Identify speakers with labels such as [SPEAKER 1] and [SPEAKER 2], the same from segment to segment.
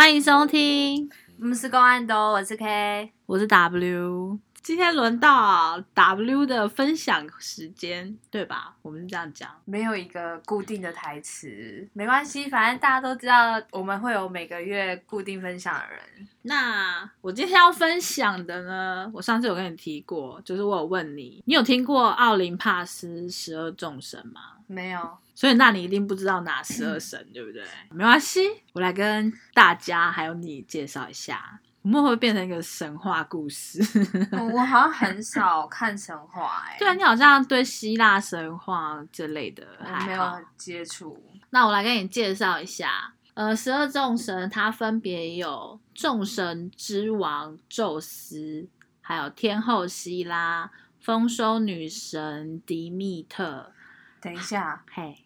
[SPEAKER 1] 欢迎收听，
[SPEAKER 2] 我们是公安的，我是 K。
[SPEAKER 1] 我是 W。今天轮到 W 的分享时间，对吧？我们是这样讲。
[SPEAKER 2] 没有一个固定的台词，没关系，反正大家都知道我们会有每个月固定分享的人。
[SPEAKER 1] 那我今天要分享的呢，我上次有跟你提过，就是我有问你，你有听过奥林帕斯十二众神吗？
[SPEAKER 2] 没有，
[SPEAKER 1] 所以那你一定不知道哪 十二神，对不对？没关系，我来跟大家还有你介绍一下。我们会变成一个神话故事？
[SPEAKER 2] 我我好像很少看神话哎、
[SPEAKER 1] 对啊，你好像对希腊神话这类的
[SPEAKER 2] 我
[SPEAKER 1] 还好
[SPEAKER 2] 没有接触。
[SPEAKER 1] 那我来给你介绍一下，呃，十二众神它分别有众神之王宙斯，还有天后希拉、丰收女神迪密特。
[SPEAKER 2] 等一下，
[SPEAKER 1] 嘿，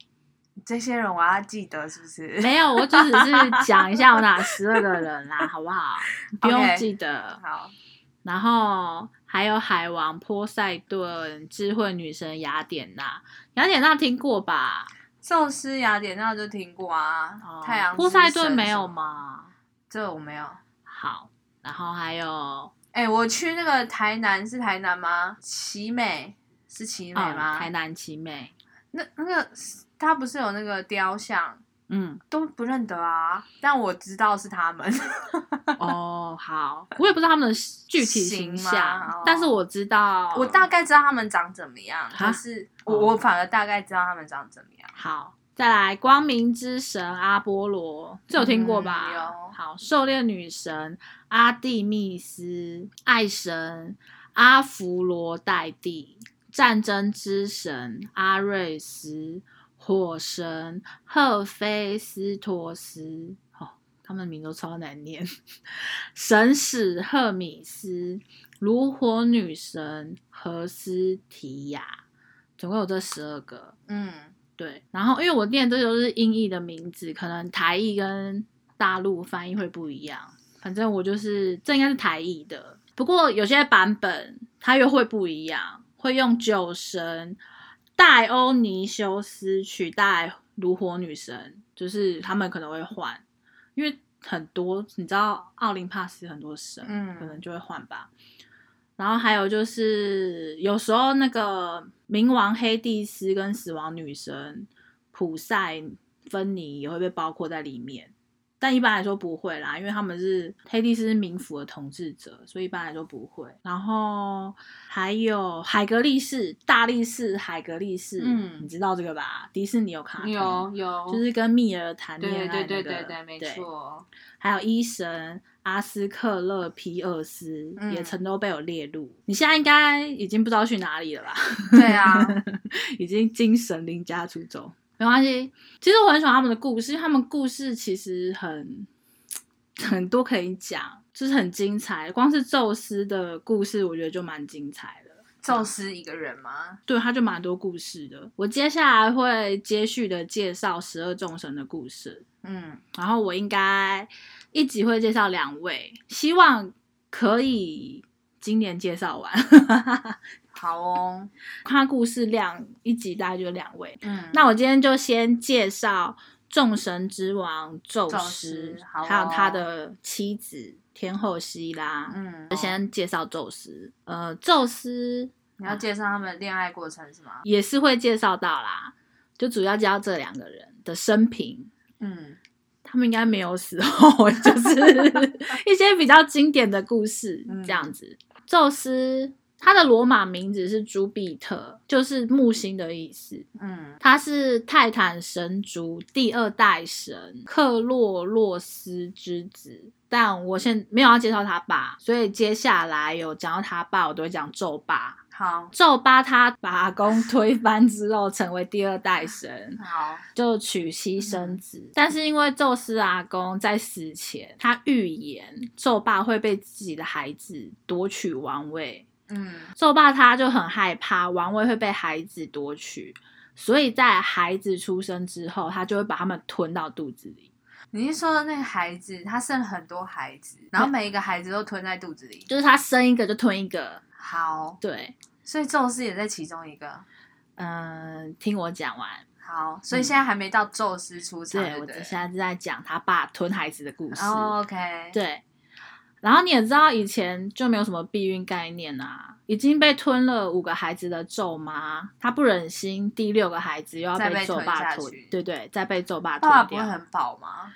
[SPEAKER 2] 这些人我要记得是不是？
[SPEAKER 1] 没有，我就只是讲一下我哪十二个人啦，好不好？不用记得。
[SPEAKER 2] 好，
[SPEAKER 1] 然后还有海王波塞顿、智慧女神雅典娜，雅典娜听过吧？
[SPEAKER 2] 宙斯、雅典娜就听过啊。哦太阳
[SPEAKER 1] 波塞顿
[SPEAKER 2] 神
[SPEAKER 1] 没有？吗？
[SPEAKER 2] 这我没有。
[SPEAKER 1] 好，然后还有
[SPEAKER 2] 哎、我去那个台南是台南吗？奇美是奇美
[SPEAKER 1] 嗯
[SPEAKER 2] 吗？
[SPEAKER 1] 台南奇美，
[SPEAKER 2] 那那个他不是有那个雕像，
[SPEAKER 1] 嗯，
[SPEAKER 2] 都不认得啊，但我知道是他们。
[SPEAKER 1] 哦，好，我也不知道他们的具体形
[SPEAKER 2] 形吗？
[SPEAKER 1] 象
[SPEAKER 2] 哦，
[SPEAKER 1] 但是我知道，
[SPEAKER 2] 我大概知道他们长怎么样，
[SPEAKER 1] 哈？
[SPEAKER 2] 可是我
[SPEAKER 1] 哦。
[SPEAKER 2] 我反而大概知道他们长怎么样。
[SPEAKER 1] 好，再来光明之神阿波罗，这有听过吧？
[SPEAKER 2] 嗯有。
[SPEAKER 1] 好，狩猎女神阿蒂密斯，爱神阿芙罗黛蒂，战争之神阿瑞斯，火神赫菲斯托斯。哦，他们名都超难念。神使赫米斯，炉火女神荷斯提亚，总共有这十二个。
[SPEAKER 2] 嗯，
[SPEAKER 1] 对，然后因为我念这都是音译的名字，可能台译跟大陆翻译会不一样。反正我就是这应该是台译的，不过有些版本它又会不一样，会用酒神戴欧尼修斯取代炉火女神，就是他们可能会换，因为很多你知道奥林帕斯很多神，
[SPEAKER 2] 嗯
[SPEAKER 1] 可能就会换吧。然后还有就是，有时候那个冥王黑帝斯跟死亡女神普赛芬尼也会被包括在里面，但一般来说不会啦，因为他们是黑帝斯是冥府的统治者，所以一般来说不会。然后还有海格力士、大力士、海格力士，
[SPEAKER 2] 嗯
[SPEAKER 1] 你知道这个吧？迪士尼有卡通，
[SPEAKER 2] 有有，
[SPEAKER 1] 就是跟蜜儿谈恋爱、
[SPEAKER 2] 对
[SPEAKER 1] 那个，
[SPEAKER 2] 对对对对，没错。
[SPEAKER 1] 还有医神阿斯克勒皮厄斯、
[SPEAKER 2] 嗯
[SPEAKER 1] 也曾都被我列入。你现在应该已经不知道去哪里了吧？
[SPEAKER 2] 对啊，
[SPEAKER 1] 已经精神离家出走。没关系，其实我很喜欢他们的故事，他们故事其实很 很多可以讲，就是很精彩。光是宙斯的故事，我觉得就蛮精彩的。
[SPEAKER 2] 宙斯一个人吗？
[SPEAKER 1] 对，他就蛮多故事的。我接下来会接续的介绍十二众神的故事。
[SPEAKER 2] 嗯，
[SPEAKER 1] 然后我应该一集会介绍两位，希望可以今年介绍完。
[SPEAKER 2] 好哦。
[SPEAKER 1] 他故事量一集大概就两位。
[SPEAKER 2] 嗯，
[SPEAKER 1] 那我今天就先介绍众神之王宙
[SPEAKER 2] 宙
[SPEAKER 1] 斯，
[SPEAKER 2] 哦
[SPEAKER 1] 还有他的妻子天后希拉。
[SPEAKER 2] 嗯，
[SPEAKER 1] 先介绍宙斯，呃，宙斯
[SPEAKER 2] 你要介绍他们的恋爱过程是吗？
[SPEAKER 1] 也是会介绍到啦，就主要介绍这两个人的生平。
[SPEAKER 2] 嗯
[SPEAKER 1] 他们应该没有死后，就是 一些比较经典的故事
[SPEAKER 2] 嗯
[SPEAKER 1] 这样子。宙斯他的罗马名字是朱庇特，就是木星的意思。
[SPEAKER 2] 嗯
[SPEAKER 1] 他是泰坦神族第二代神克洛洛斯之子，但我现没有要介绍他爸，所以接下来有讲到他爸，我都会讲宙爸。
[SPEAKER 2] 好
[SPEAKER 1] 宙巴他把阿公推翻之后，成为第二代神，
[SPEAKER 2] 好，
[SPEAKER 1] 就娶妻生子。但是因为宙斯阿公在死前，他预言宙爸会被自己的孩子夺取王位，
[SPEAKER 2] 嗯
[SPEAKER 1] 宙爸他就很害怕王位会被孩子夺取，所以在孩子出生之后，他就会把他们吞到肚子里。
[SPEAKER 2] 你是说那个孩子，他生了很多孩子，然后每一个孩子都吞在肚子里？
[SPEAKER 1] 就是他生一个就吞一个，
[SPEAKER 2] 好，
[SPEAKER 1] 对，
[SPEAKER 2] 所以宙斯也在其中一个。
[SPEAKER 1] 嗯，听我讲完。
[SPEAKER 2] 好，所以现在还没到宙斯出场，
[SPEAKER 1] 对，我现在是在讲他爸吞孩子的故事。
[SPEAKER 2] 哦 OK，
[SPEAKER 1] 对，然后你也知道以前就没有什么避孕概念啊，已经被吞了五个孩子的咒妈，她不忍心第六个孩子又要
[SPEAKER 2] 被吞
[SPEAKER 1] 咒爸吞对对，再被咒爸
[SPEAKER 2] 爸爸
[SPEAKER 1] 吞掉。
[SPEAKER 2] 不会很饱吗？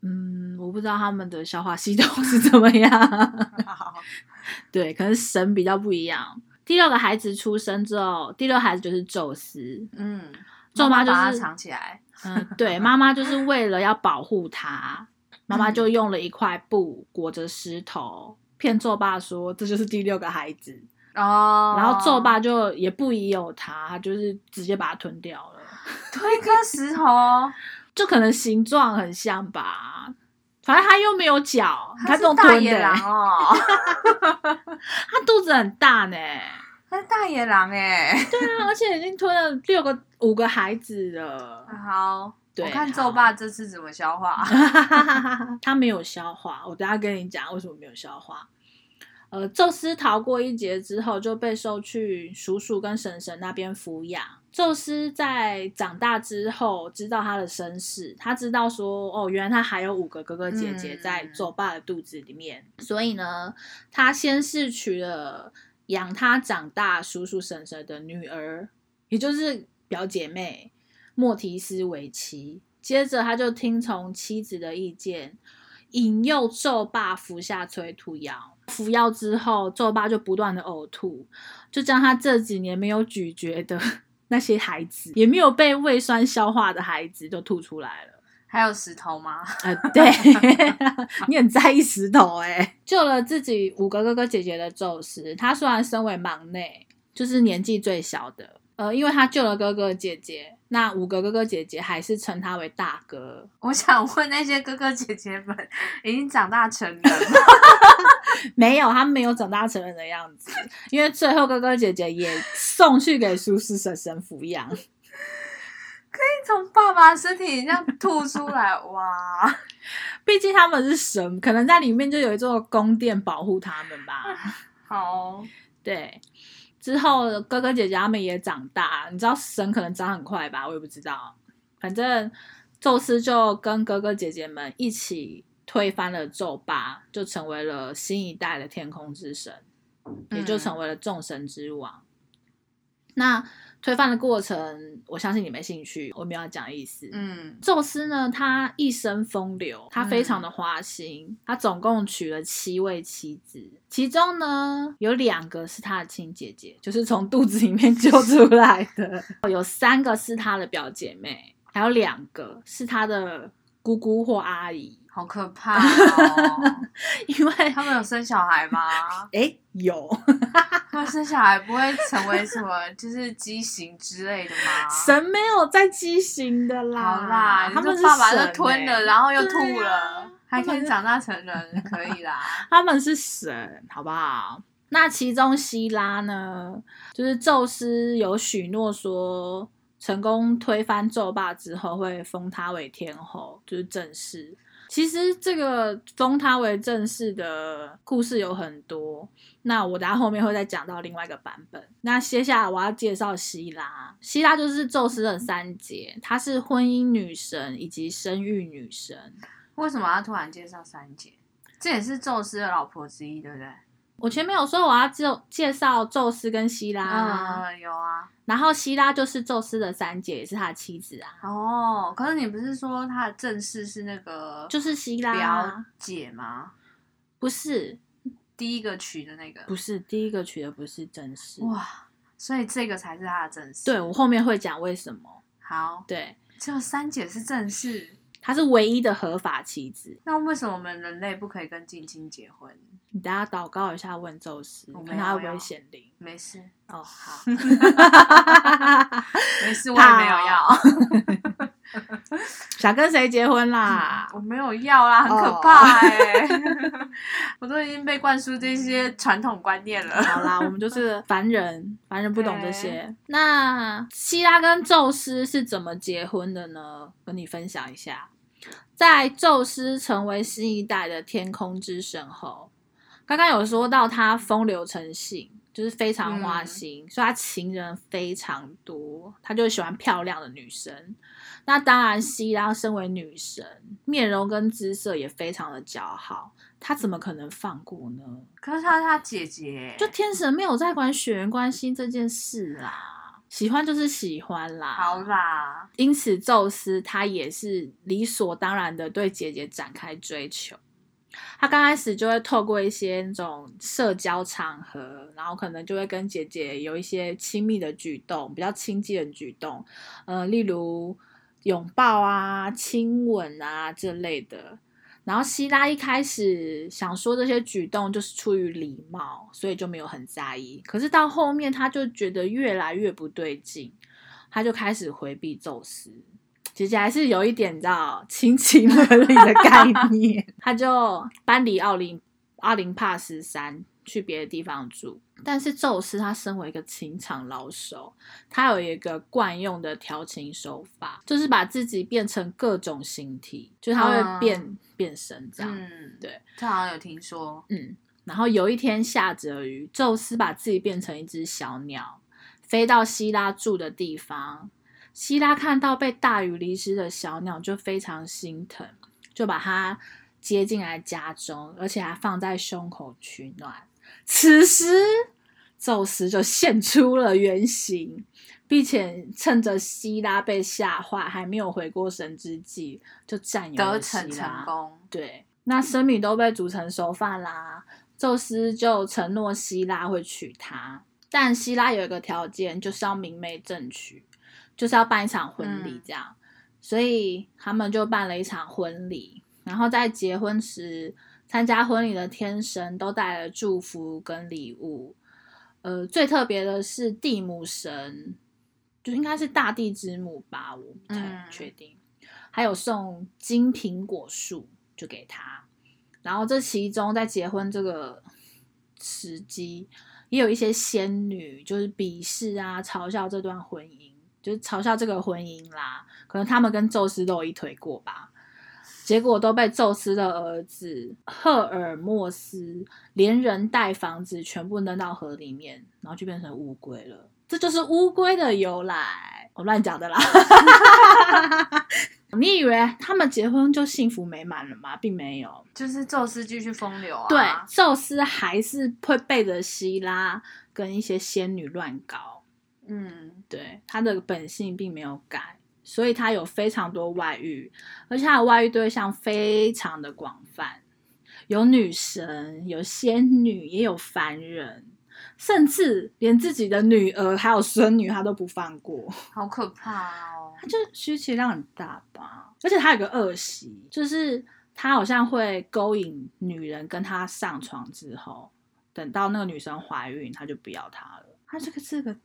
[SPEAKER 1] 嗯，我不知道他们的消化系统是怎么样。对，可能神比较不一样。第六个孩子出生之后，第六孩子就是宙斯。
[SPEAKER 2] 嗯，
[SPEAKER 1] 咒妈就是
[SPEAKER 2] 藏起来，
[SPEAKER 1] 嗯，对，妈妈就是为了要保护他，妈妈就用了一块布裹着石头，骗咒爸说这就是第六个孩子。
[SPEAKER 2] 哦，
[SPEAKER 1] 然后咒爸就也不疑有他，他就是直接把它吞掉了，
[SPEAKER 2] 推一颗石头，
[SPEAKER 1] 就可能形状很像吧。反正他又没有脚，他
[SPEAKER 2] 它是大
[SPEAKER 1] 都吞的、
[SPEAKER 2] 野狼
[SPEAKER 1] 欸，
[SPEAKER 2] 哦，
[SPEAKER 1] 他肚子很大呢。
[SPEAKER 2] 他是大野狼哎。
[SPEAKER 1] 对啊，而且已经吞了六个、五个孩子了。
[SPEAKER 2] 好，
[SPEAKER 1] 对
[SPEAKER 2] 我看
[SPEAKER 1] 好
[SPEAKER 2] 咒爸这次怎么消化。
[SPEAKER 1] 他没有消化，我等下跟你讲为什么没有消化。呃，宙斯逃过一劫之后，就被收去叔叔跟婶婶那边抚养。宙斯在长大之后，知道他的身世，他知道说，哦，原来他还有五个哥哥姐姐
[SPEAKER 2] 嗯
[SPEAKER 1] 在宙爸的肚子里面，所以呢，他先是娶了养他长大叔叔婶婶的女儿，也就是表姐妹莫提斯为妻。接着，他就听从妻子的意见，引诱咒爸服下催吐药。服药之后，咒爸就不断的呕吐，就将他这几年没有咀嚼的 那些孩子，也没有被胃酸消化的孩子都吐出来了。
[SPEAKER 2] 还有石头吗？
[SPEAKER 1] 呃，对，你很在意石头哎、救了自己五个哥哥姐姐的宙斯，他虽然身为忙内，就是年纪最小的，呃，因为他救了哥哥姐姐，那五个哥哥姐姐还是称他为大哥。
[SPEAKER 2] 我想问那些哥哥姐姐们，已经长大成人了，
[SPEAKER 1] 没有，他没有长大成人的样子，因为最后哥哥姐姐也送去给叔叔婶婶抚养。
[SPEAKER 2] 可以从爸爸身体这样吐出来，哇！
[SPEAKER 1] 毕竟他们是神，可能在里面就有一座宫殿保护他们吧。
[SPEAKER 2] 好，
[SPEAKER 1] 对，之后哥哥姐姐他们也长大，你知道神可能长很快吧？我也不知道。反正宙斯就跟哥哥姐姐们一起推翻了宙巴，就成为了新一代的天空之神，也就成为了众神之王。那推翻的过程，我相信你没兴趣，我没有要讲意思。
[SPEAKER 2] 嗯，
[SPEAKER 1] 宙斯呢，他一生风流，他非常的花心，他总共娶了七位妻子，其中呢有两个是他的亲姐姐，就是从肚子里面救出来的，有三个是他的表姐妹，还有两个是他的姑姑或阿姨，
[SPEAKER 2] 好可怕哦！
[SPEAKER 1] 因为
[SPEAKER 2] 他们有生小孩吗？
[SPEAKER 1] 诶有
[SPEAKER 2] 他们生小孩不会成为什么就是畸形之类的吗？
[SPEAKER 1] 神没有在畸形的啦，
[SPEAKER 2] 好啦，
[SPEAKER 1] 他们
[SPEAKER 2] 爸爸
[SPEAKER 1] 神
[SPEAKER 2] 就吞了，
[SPEAKER 1] 欸
[SPEAKER 2] 然后又吐了，
[SPEAKER 1] 啊
[SPEAKER 2] 还可以长大成人，可以啦。
[SPEAKER 1] 他们是神，好不好？那其中希拉呢，就是宙斯有许诺说，成功推翻纣爸之后会封他为天后，就是正室。其实这个封他为正室的故事有很多，那我等下后面会再讲到另外一个版本。那接下来我要介绍希拉，希拉就是宙斯的三姐，她是婚姻女神以及生育女神。
[SPEAKER 2] 为什么要突然介绍三姐？这也是宙斯的老婆之一，对不对？
[SPEAKER 1] 我前面有说我要介介绍宙斯跟希拉啊、
[SPEAKER 2] 嗯，有啊。
[SPEAKER 1] 然后希拉就是宙斯的三姐，也是他的妻子啊，
[SPEAKER 2] 哦，可是你不是说他的正室是那个
[SPEAKER 1] 就是希拉
[SPEAKER 2] 表
[SPEAKER 1] 啊，
[SPEAKER 2] 姐吗？
[SPEAKER 1] 不是
[SPEAKER 2] 第一个娶的那个。
[SPEAKER 1] 不是第一个娶的不是正室，
[SPEAKER 2] 哇，所以这个才是他的正室。
[SPEAKER 1] 对我后面会讲为什么，
[SPEAKER 2] 好，
[SPEAKER 1] 对，
[SPEAKER 2] 只有三姐是正室，
[SPEAKER 1] 她是唯一的合法妻子。
[SPEAKER 2] 那为什么我们人类不可以跟近亲结婚？
[SPEAKER 1] 你等下祷告一下，问宙斯看他会不
[SPEAKER 2] 要
[SPEAKER 1] 会显灵。
[SPEAKER 2] 没事，
[SPEAKER 1] 哦，好
[SPEAKER 2] 没事，我也没有要，
[SPEAKER 1] 想跟谁结婚啦？
[SPEAKER 2] 我没有要啦，很可
[SPEAKER 1] 哦
[SPEAKER 2] 怕哎、我都已经被灌输这些传统观念了。
[SPEAKER 1] 好啦，我们就是凡人，凡人不懂这些。那希拉跟宙斯是怎么结婚的呢？跟你分享一下。在宙斯成为新一代的天空之神后，刚刚有说到他风流成性，就是非常花
[SPEAKER 2] 嗯
[SPEAKER 1] 心，所以他情人非常多，他就喜欢漂亮的女生。那当然，希拉身为女神，面容跟姿色也非常的姣好，她怎么可能放过呢？
[SPEAKER 2] 可是她是她姐姐，
[SPEAKER 1] 就天神没有在管血缘关系这件事啦，喜欢就是喜欢啦。
[SPEAKER 2] 好啦，
[SPEAKER 1] 因此，宙斯他也是理所当然的对姐姐展开追求。他刚开始就会透过一些那种社交场合，然后可能就会跟姐姐有一些亲密的举动，比较亲近的举动，呃，例如拥抱啊、亲吻啊这类的。然后希拉一开始想说这些举动就是出于礼貌，所以就没有很在意。可是到后面，他就觉得越来越不对劲，他就开始回避宙斯。姐姐还是有一点的亲情伦理的概 念，他就搬离奥林奥林帕斯山去别的地方住。但是宙斯他身为一个情场老手，他有一个惯用的调情手法，就是把自己变成各种形体，就是他会变、变身这样。
[SPEAKER 2] 嗯，
[SPEAKER 1] 对，
[SPEAKER 2] 他好像有听说，
[SPEAKER 1] 嗯，然后有一天下着雨，宙斯把自己变成一只小鸟，飞到希拉住的地方。希拉看到被大雨淋湿的小鸟，就非常心疼，就把它接进来家中，而且还放在胸口取暖。此时，宙斯就现出了原形，并且趁着希拉被吓坏，还没有回过神之际，就占有
[SPEAKER 2] 得
[SPEAKER 1] 了
[SPEAKER 2] 逞成。功，
[SPEAKER 1] 对，那生米都被煮成熟饭啦。宙斯就承诺希拉会娶她，但希拉有一个条件，就是要明媒正娶，就是要办一场婚礼
[SPEAKER 2] 嗯
[SPEAKER 1] 这样。所以他们就办了一场婚礼，然后在结婚时，参加婚礼的天神都带了祝福跟礼物。呃，最特别的是地母神，就应该是大地之母吧，我不太
[SPEAKER 2] 嗯
[SPEAKER 1] 确定。还有送金苹果树，就给他。然后这其中在结婚这个时机，也有一些仙女就是鄙视啊、嘲笑这段婚姻，就是嘲笑这个婚姻啦。可能他们跟宙斯都有一腿过吧。结果都被宙斯的儿子赫尔墨斯连人带房子全部扔到河里面，然后就变成乌龟了。这就是乌龟的由来，我乱讲的啦。你以为他们结婚就幸福美满了吗？并没有。
[SPEAKER 2] 就是宙斯继续风流啊，
[SPEAKER 1] 对，宙斯还是会背着希拉跟一些仙女乱搞。
[SPEAKER 2] 嗯，
[SPEAKER 1] 对，他的本性并没有改，所以他有非常多外遇，而且他的外遇对象非常的广泛，有女神，有仙女，也有凡人，甚至连自己的女儿还有孙女他都不放过。
[SPEAKER 2] 好可怕哦，
[SPEAKER 1] 他就需求量很大吧，而且他有个恶习，就是他好像会勾引女人跟他上床之后，等到那个女生怀孕，他就不要她了。他这个这个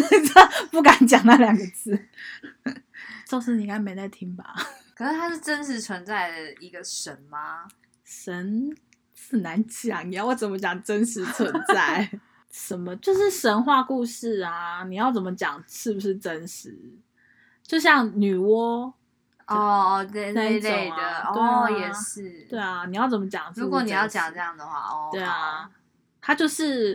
[SPEAKER 1] 不敢讲那两个字。宙斯，你应该没在听吧？
[SPEAKER 2] 可是他是真实存在的一个神吗？
[SPEAKER 1] 神很难讲，你要我怎么讲真实存在？什么就是神话故事啊？你要怎么讲是不是真实？就像女娲，
[SPEAKER 2] 哦，对
[SPEAKER 1] 那一
[SPEAKER 2] 那类的，哦，也是，
[SPEAKER 1] 对啊，你要怎么讲？
[SPEAKER 2] 如果你要讲这样的话，哦，
[SPEAKER 1] 对啊
[SPEAKER 2] 好，
[SPEAKER 1] 它就是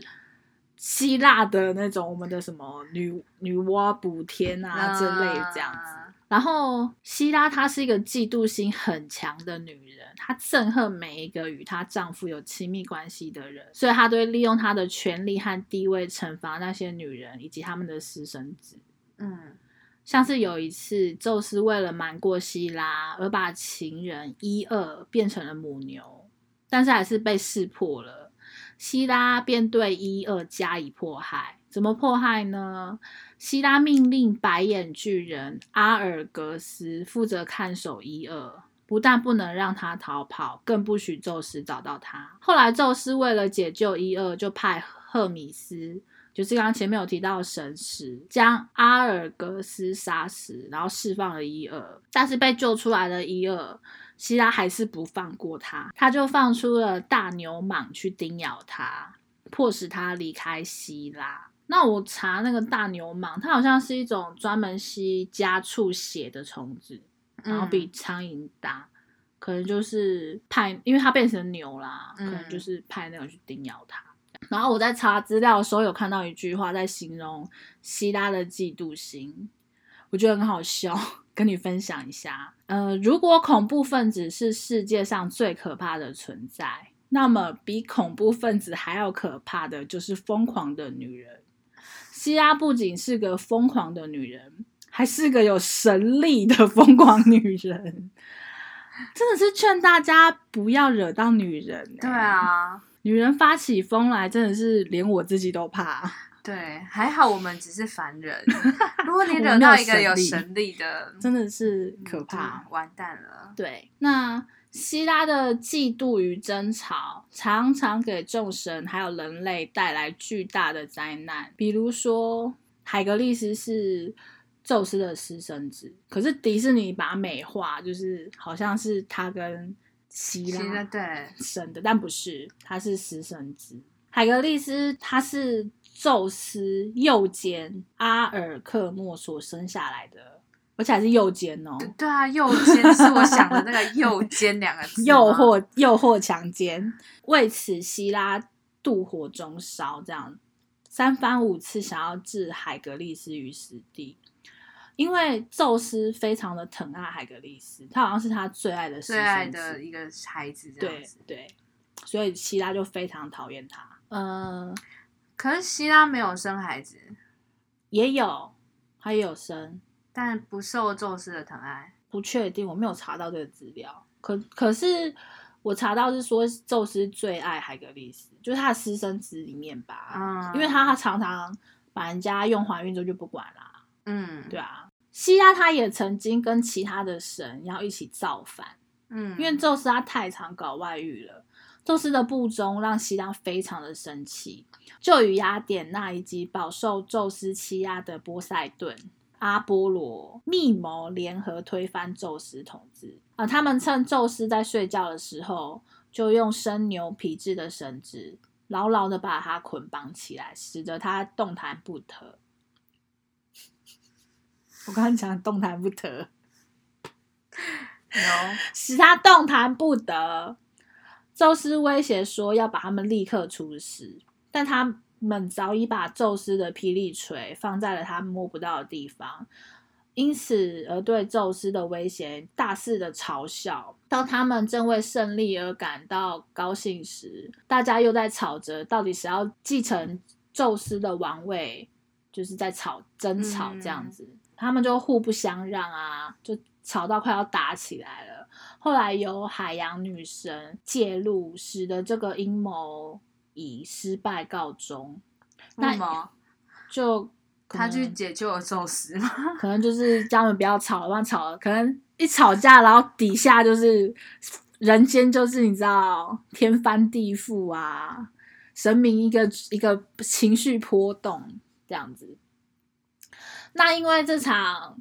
[SPEAKER 1] 希腊的那种我们的什么女女娲补天啊之类这样子。
[SPEAKER 2] 嗯
[SPEAKER 1] 然后希拉她是一个嫉妒心很强的女人，她憎恨每一个与她丈夫有亲密关系的人，所以她都会利用她的权力和地位惩罚那些女人以及他们的私生子。
[SPEAKER 2] 嗯，
[SPEAKER 1] 像是有一次，宙斯为了瞒过希拉，而把情人伊厄变成了母牛，但是还是被识破了。希拉便对伊厄加以迫害，怎么迫害呢？希拉命令白眼巨人阿尔格斯负责看守伊厄，不但不能让他逃跑，更不许宙斯找到他。后来，宙斯为了解救伊厄，就派赫米斯就是刚刚前面有提到的神使，将阿尔格斯杀死，然后释放了伊厄。但是被救出来的伊厄，希拉还是不放过他，他就放出了大牛蟒去叮咬他，迫使他离开希拉。那我查那个大牛蟒，它好像是一种专门吸家畜血的虫子，然后比
[SPEAKER 2] 嗯
[SPEAKER 1] 苍蝇大，可能就是派，因为它变成牛啦，可能
[SPEAKER 2] 嗯
[SPEAKER 1] 就是派那个去叮咬它。然后我在查资料的时候有看到一句话，在形容希拉的嫉妒心，我觉得很好笑，跟你分享一下。呃，如果恐怖分子是世界上最可怕的存在，那么比恐怖分子还要可怕的就是疯狂的女人。希拉不仅是个疯狂的女人，还是个有神力的疯狂女人。真的是劝大家不要惹到女人、欸
[SPEAKER 2] 对，啊，
[SPEAKER 1] 女人发起疯来，真的是连我自己都怕。
[SPEAKER 2] 对，还好我们只是凡人。如果你惹到一个有
[SPEAKER 1] 神力
[SPEAKER 2] 的，
[SPEAKER 1] 真的是可
[SPEAKER 2] 嗯
[SPEAKER 1] 怕。
[SPEAKER 2] 就完蛋了。
[SPEAKER 1] 对，那希拉的嫉妒与争吵，常常给众神还有人类带来巨大的灾难。比如说，海格力斯是宙斯的私生子，可是迪士尼把它美化，就是好像是他跟希拉
[SPEAKER 2] 对，
[SPEAKER 1] 生的，但不是，他是私生子。海格力斯他是宙斯右肩阿尔克莫所生下来的，而且还是右肩哦。
[SPEAKER 2] 对啊，右肩是我想的那个右肩两个字吗，
[SPEAKER 1] 诱惑、诱惑、强奸，为此希拉妒火中烧，这样三番五次想要置海格力斯于死地。因为宙斯非常的疼爱海格力斯，他好像是他最爱的私
[SPEAKER 2] 最爱，的一个孩子这样
[SPEAKER 1] 对
[SPEAKER 2] 子。
[SPEAKER 1] 对，所以希拉就非常讨厌他。嗯、
[SPEAKER 2] 可是希拉没有生孩子，
[SPEAKER 1] 也有，他也有生，
[SPEAKER 2] 但不受宙斯的疼爱。
[SPEAKER 1] 不确定，我没有查到这个资料。可可是我查到是说，宙斯最爱海格力斯，就是他的私生子里面吧，
[SPEAKER 2] 嗯，
[SPEAKER 1] 因为他常常把人家用怀孕之后就不管啦，
[SPEAKER 2] 嗯，
[SPEAKER 1] 对啊。希拉他也曾经跟其他的神要一起造反，
[SPEAKER 2] 嗯，
[SPEAKER 1] 因为宙斯他太常搞外遇了。宙斯的不忠让西拉非常的生气，就与雅典娜以及饱受宙斯欺压的波塞顿、阿波罗密谋联合推翻宙斯统治。啊、他们趁宙斯在睡觉的时候，就用生牛皮制的绳子牢牢的把他捆绑起来，使得他动弹不得。我刚刚讲动弹不得。
[SPEAKER 2] 有
[SPEAKER 1] 使他动弹不得。宙斯威胁说要把他们立刻处死，但他们早已把宙斯的霹雳锤放在了他摸不到的地方，因此而对宙斯的威胁大肆的嘲笑。当他们正为胜利而感到高兴时，大家又在吵着到底谁要继承宙斯的王位，就是在吵争吵这样子。他们就互不相让啊，就吵到快要打起来了。后来由海洋女神介入，使得这个阴谋以失败告终。那
[SPEAKER 2] 么？
[SPEAKER 1] 就
[SPEAKER 2] 他去解救了宙斯吗？
[SPEAKER 1] 可能就是叫他们不要吵了，不然吵了，可能一吵架，然后底下就是人间就是你知道天翻地覆啊，神明一个一个情绪波动这样子。那因为这场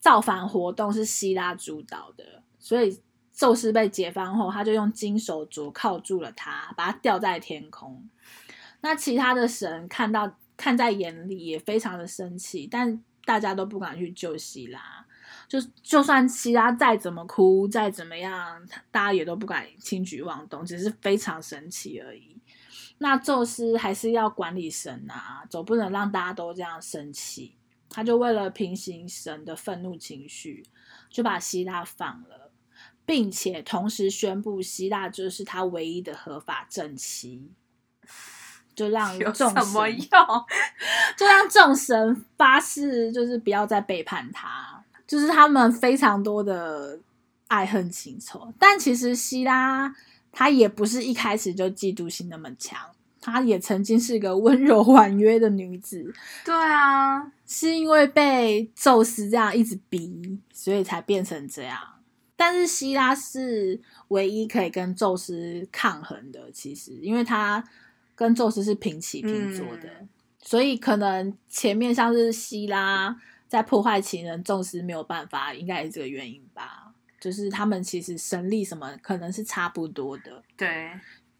[SPEAKER 1] 造反活动是希腊主导的，所以宙斯被解放后，他就用金手镯铐住了他，把他吊在天空。那其他的神看到看在眼里，也非常的生气，但大家都不敢去救希拉。就就算希拉再怎么哭，再怎么样，大家也都不敢轻举妄动，只是非常生气而已。那宙斯还是要管理神啊，总不能让大家都这样生气。他就为了平息神的愤怒情绪，就把希拉放了，并且同时宣布希腊就是他唯一的合法正妻，就让
[SPEAKER 2] 有
[SPEAKER 1] 众
[SPEAKER 2] 什么
[SPEAKER 1] 神
[SPEAKER 2] 用？
[SPEAKER 1] 就让众神发誓，就是不要再背叛他，就是他们非常多的爱恨情仇。但其实希拉她也不是一开始就嫉妒心那么强，她也曾经是个温柔婉约的女子，
[SPEAKER 2] 对啊，
[SPEAKER 1] 是因为被宙斯这样一直逼，所以才变成这样。但是希拉是唯一可以跟宙斯抗衡的，其实因为他跟宙斯是平起平坐的，
[SPEAKER 2] 嗯
[SPEAKER 1] 所以可能前面像是希拉在破坏情人，宙斯没有办法，应该也是这个原因吧。就是他们其实神力什么可能是差不多的，
[SPEAKER 2] 对，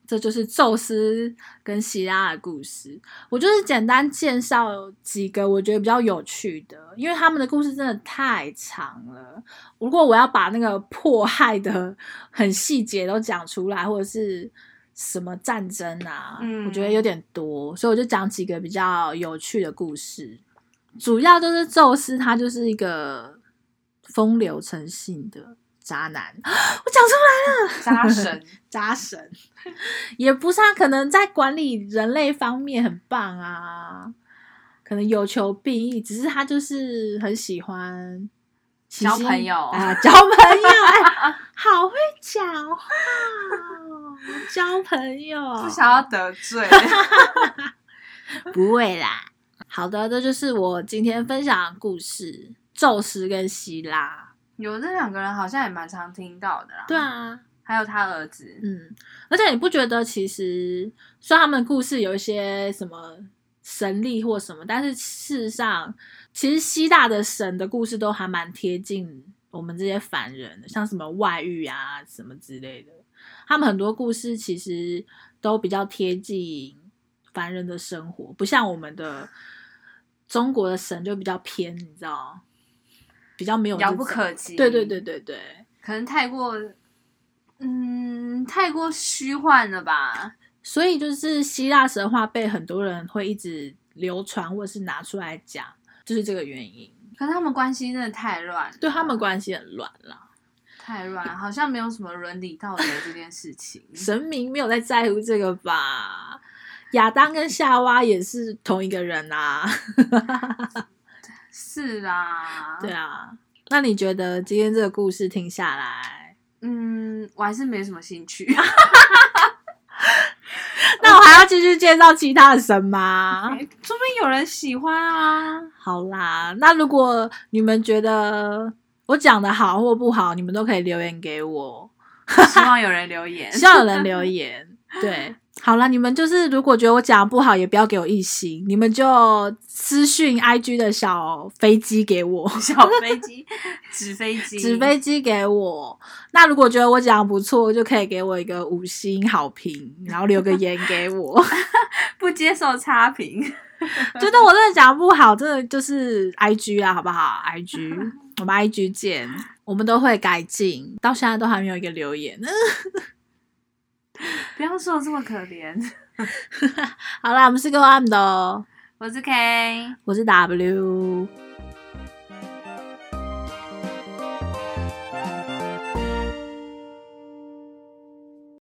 [SPEAKER 1] 这就是宙斯跟希拉的故事。我就是简单介绍几个我觉得比较有趣的，因为他们的故事真的太长了。如果我要把那个迫害的 很细节都讲出来，或者是什么战争啊，
[SPEAKER 2] 嗯
[SPEAKER 1] 我觉得有点多，所以我就讲几个比较有趣的故事。主要就是宙斯他就是一个风流成性的渣男，我讲出来了。
[SPEAKER 2] 渣神，
[SPEAKER 1] 渣神，也不是他可能在管理人类方面很棒啊，可能有求必应，只是他就是很喜欢
[SPEAKER 2] 交朋友。
[SPEAKER 1] 啊，交朋友，哎，好会讲话哦，交朋友，
[SPEAKER 2] 不想要得罪。
[SPEAKER 1] 不会啦。好的，这就是我今天分享的故事，宙斯跟希腊。
[SPEAKER 2] 有这两个人好像也蛮常听到的啦。
[SPEAKER 1] 对，啊，
[SPEAKER 2] 还有他儿子，
[SPEAKER 1] 嗯，而且你不觉得其实虽然他们的故事有一些什么神力或什么，但是事实上，其实希腊的神的故事都还蛮贴近我们这些凡人的，像什么外遇啊什么之类的，他们很多故事其实都比较贴近凡人的生活，不像我们的中国的神就比较偏，你知道，比较没有
[SPEAKER 2] 遥不可及。
[SPEAKER 1] 对对对，对对。
[SPEAKER 2] 可能太过，嗯，太过虚幻了吧？
[SPEAKER 1] 所以就是希腊神话被很多人会一直流传或者是拿出来讲，就是这个原因。
[SPEAKER 2] 可是他们关系真的太乱了，
[SPEAKER 1] 对他们关系很乱了，
[SPEAKER 2] 太乱，好像没有什么伦理道德这件事情。
[SPEAKER 1] 神明没有在在乎这个吧？亚当跟夏娃也是同一个人啊，
[SPEAKER 2] 是啊，
[SPEAKER 1] 对啊。那你觉得今天这个故事听下来，
[SPEAKER 2] 嗯，我还是没什么兴趣。
[SPEAKER 1] 那我还要继续介绍其他的神吗？
[SPEAKER 2] 说不定有人喜欢啊。
[SPEAKER 1] 好啦，那如果你们觉得我讲的好或不好，你们都可以留言给我。
[SPEAKER 2] 希望有人留言。
[SPEAKER 1] 希望有人留言。对，好了，你们就是如果觉得我讲得不好，也不要给我一星，你们就私讯 IG 的小飞机给我，
[SPEAKER 2] 小飞机、纸飞机、
[SPEAKER 1] 纸飞机给我。那如果觉得我讲得不错，就可以给我一个五星好评，然后留个言给我。
[SPEAKER 2] 不接受差评。
[SPEAKER 1] 觉得我真的讲得不好，真的就是 IG 啊，好不好？IG，我们 IG 见，我们都会改进。到现在都还没有一个留言。
[SPEAKER 2] 不要说的这么可怜。
[SPEAKER 1] 好啦，我们是 Go M 的哦，
[SPEAKER 2] 我是 K，
[SPEAKER 1] 我是 W。